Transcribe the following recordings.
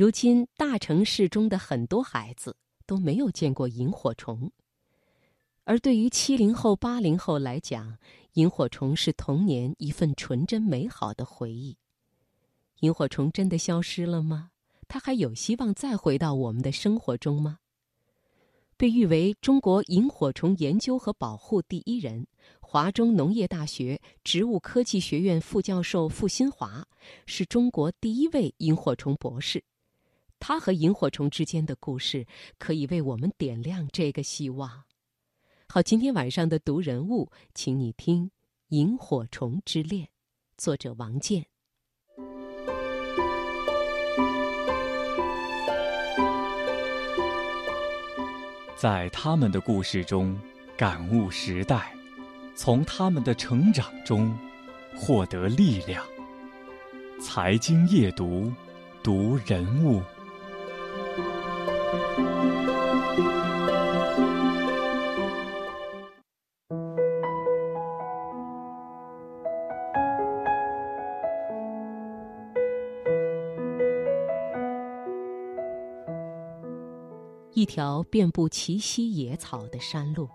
如今大城市中的很多孩子都没有见过萤火虫，而对于七零后、八零后来讲，萤火虫是童年一份纯真美好的回忆。萤火虫真的消失了吗？它还有希望再回到我们的生活中吗？被誉为中国萤火虫研究和保护第一人，华中农业大学植物科技学院副教授傅新华，是中国第一位萤火虫博士。他和萤火虫之间的故事，可以为我们点亮这个希望。好，今天晚上的读人物，请你听《萤火虫之恋》，作者王健。在他们的故事中感悟时代，从他们的成长中获得力量。财经夜读，读人物。一条遍布奇稀野草的山路，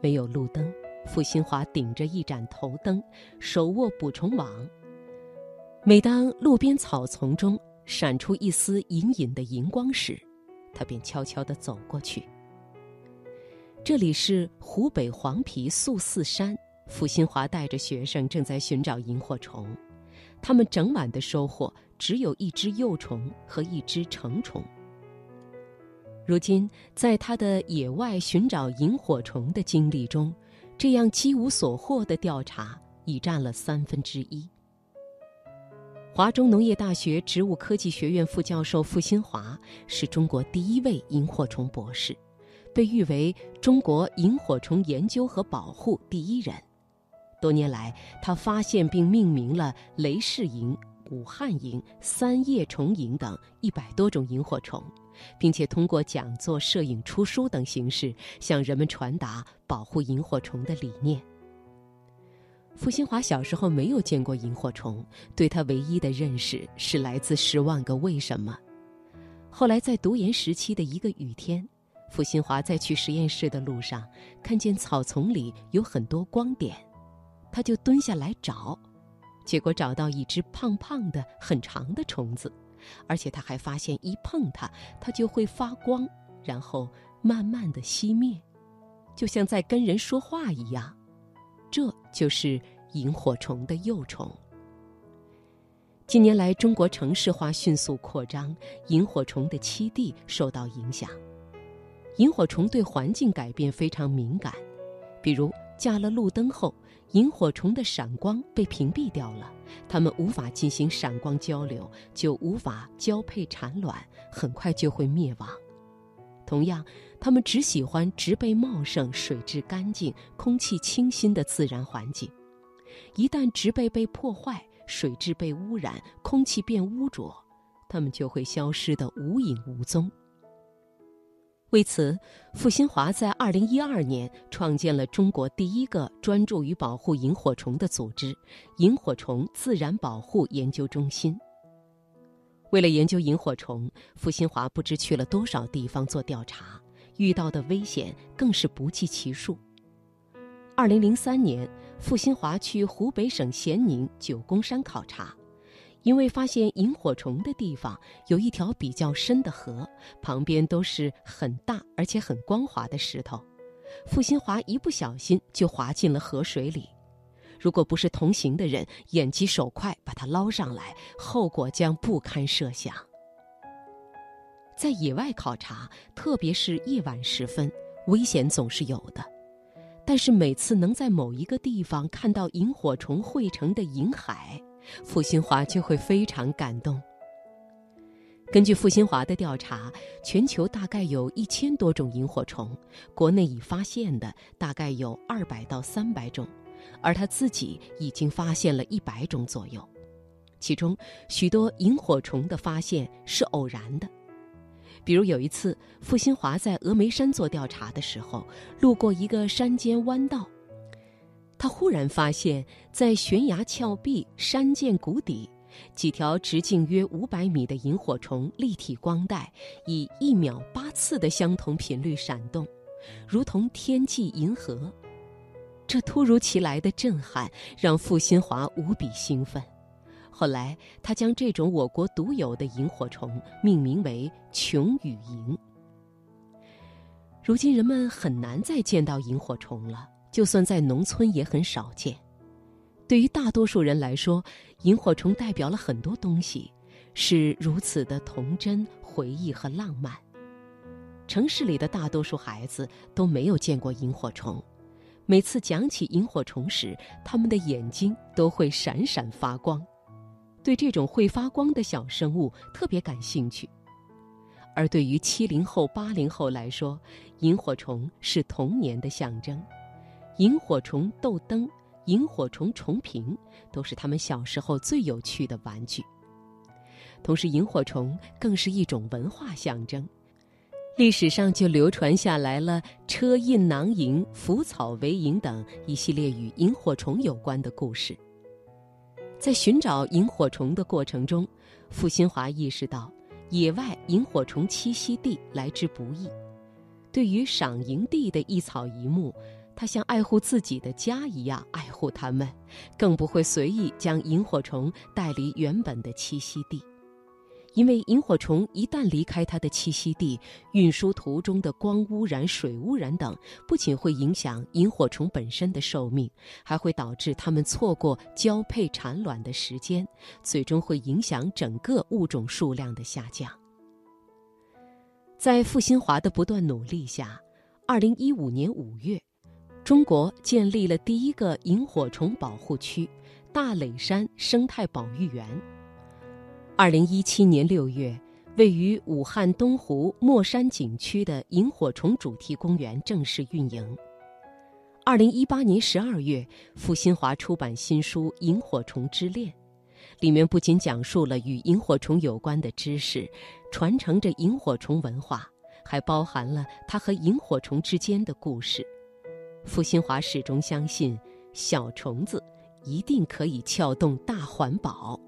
没有路灯。傅新华顶着一盏头灯，手握捕虫网。每当路边草丛中闪出一丝隐隐的荧光时，他便悄悄地走过去。这里是湖北黄陂素四山，傅新华带着学生正在寻找萤火虫。他们整晚的收获只有一只幼虫和一只成虫。如今，在他的野外寻找萤火虫的经历中，这样几无所获的调查已占了三分之一。华中农业大学植物科技学院副教授傅新华是中国第一位萤火虫博士，被誉为中国萤火虫研究和保护第一人。多年来，他发现并命名了雷氏萤、武汉萤、三叶虫萤等一百多种萤火虫。并且通过讲座、摄影、出书等形式，向人们传达保护萤火虫的理念。傅新华小时候没有见过萤火虫，对他唯一的认识是来自《十万个为什么》。后来在读研时期的一个雨天，傅新华在去实验室的路上，看见草丛里有很多光点，他就蹲下来找，结果找到一只胖胖的、很长的虫子。而且他还发现，一碰它，它就会发光，然后慢慢的熄灭，就像在跟人说话一样。这就是萤火虫的幼虫。近年来，中国城市化迅速扩张，萤火虫的栖地受到影响。萤火虫对环境改变非常敏感，比如架了路灯后。萤火虫的闪光被屏蔽掉了，它们无法进行闪光交流，就无法交配产卵，很快就会灭亡。同样，他们只喜欢植被茂盛、水质干净、空气清新的自然环境。一旦植被被破坏，水质被污染，空气变污浊，它们就会消失得无影无踪。为此，傅新华在二零一二年创建了中国第一个专注于保护萤火虫的组织——萤火虫自然保护研究中心。为了研究萤火虫，傅新华不知去了多少地方做调查，遇到的危险更是不计其数。二零零三年，傅新华去湖北省咸宁九宫山考察。因为发现萤火虫的地方有一条比较深的河，旁边都是很大而且很光滑的石头，傅新华一不小心就滑进了河水里。如果不是同行的人眼疾手快把他捞上来，后果将不堪设想。在野外考察，特别是夜晚时分，危险总是有的，但是每次能在某一个地方看到萤火虫汇成的银海。傅新华就会非常感动。根据傅新华的调查，全球大概有一千多种萤火虫，国内已发现的大概有二百到三百种，而他自己已经发现了一百种左右。其中许多萤火虫的发现是偶然的，比如有一次，傅新华在峨眉山做调查的时候，路过一个山间弯道。他忽然发现，在悬崖峭壁、山涧谷底，几条直径约五百米的萤火虫立体光带以一秒八次的相同频率闪动，如同天际银河。这突如其来的震撼让傅新华无比兴奋。后来，他将这种我国独有的萤火虫命名为“琼雨萤”。如今，人们很难再见到萤火虫了，就算在农村也很少见。对于大多数人来说，萤火虫代表了很多东西，是如此的童真、回忆和浪漫。城市里的大多数孩子都没有见过萤火虫，每次讲起萤火虫时，他们的眼睛都会闪闪发光，对这种会发光的小生物特别感兴趣。而对于七零后、八零后来说，萤火虫是童年的象征，萤火虫斗灯。萤火虫虫瓶都是他们小时候最有趣的玩具。同时，萤火虫更是一种文化象征，历史上就流传下来了“车印囊萤”“腐草为萤”等一系列与萤火虫有关的故事。在寻找萤火虫的过程中，傅新华意识到，野外萤火虫栖息地来之不易，对于赏萤地的一草一木。他像爱护自己的家一样爱护它们，更不会随意将萤火虫带离原本的栖息地，因为萤火虫一旦离开它的栖息地，运输途中的光污染、水污染等，不仅会影响萤火虫本身的寿命，还会导致它们错过交配产卵的时间，最终会影响整个物种数量的下降。在傅新华的不断努力下，二零一五年五月。中国建立了第一个萤火虫保护区——大垒山生态保育园。二零一七年六月，位于武汉东湖墨山景区的萤火虫主题公园正式运营。二零一八年十二月，傅新华出版新书《萤火虫之恋》，里面不仅讲述了与萤火虫有关的知识，传承着萤火虫文化，还包含了他和萤火虫之间的故事。傅新华始终相信，小虫子一定可以撬动大环保。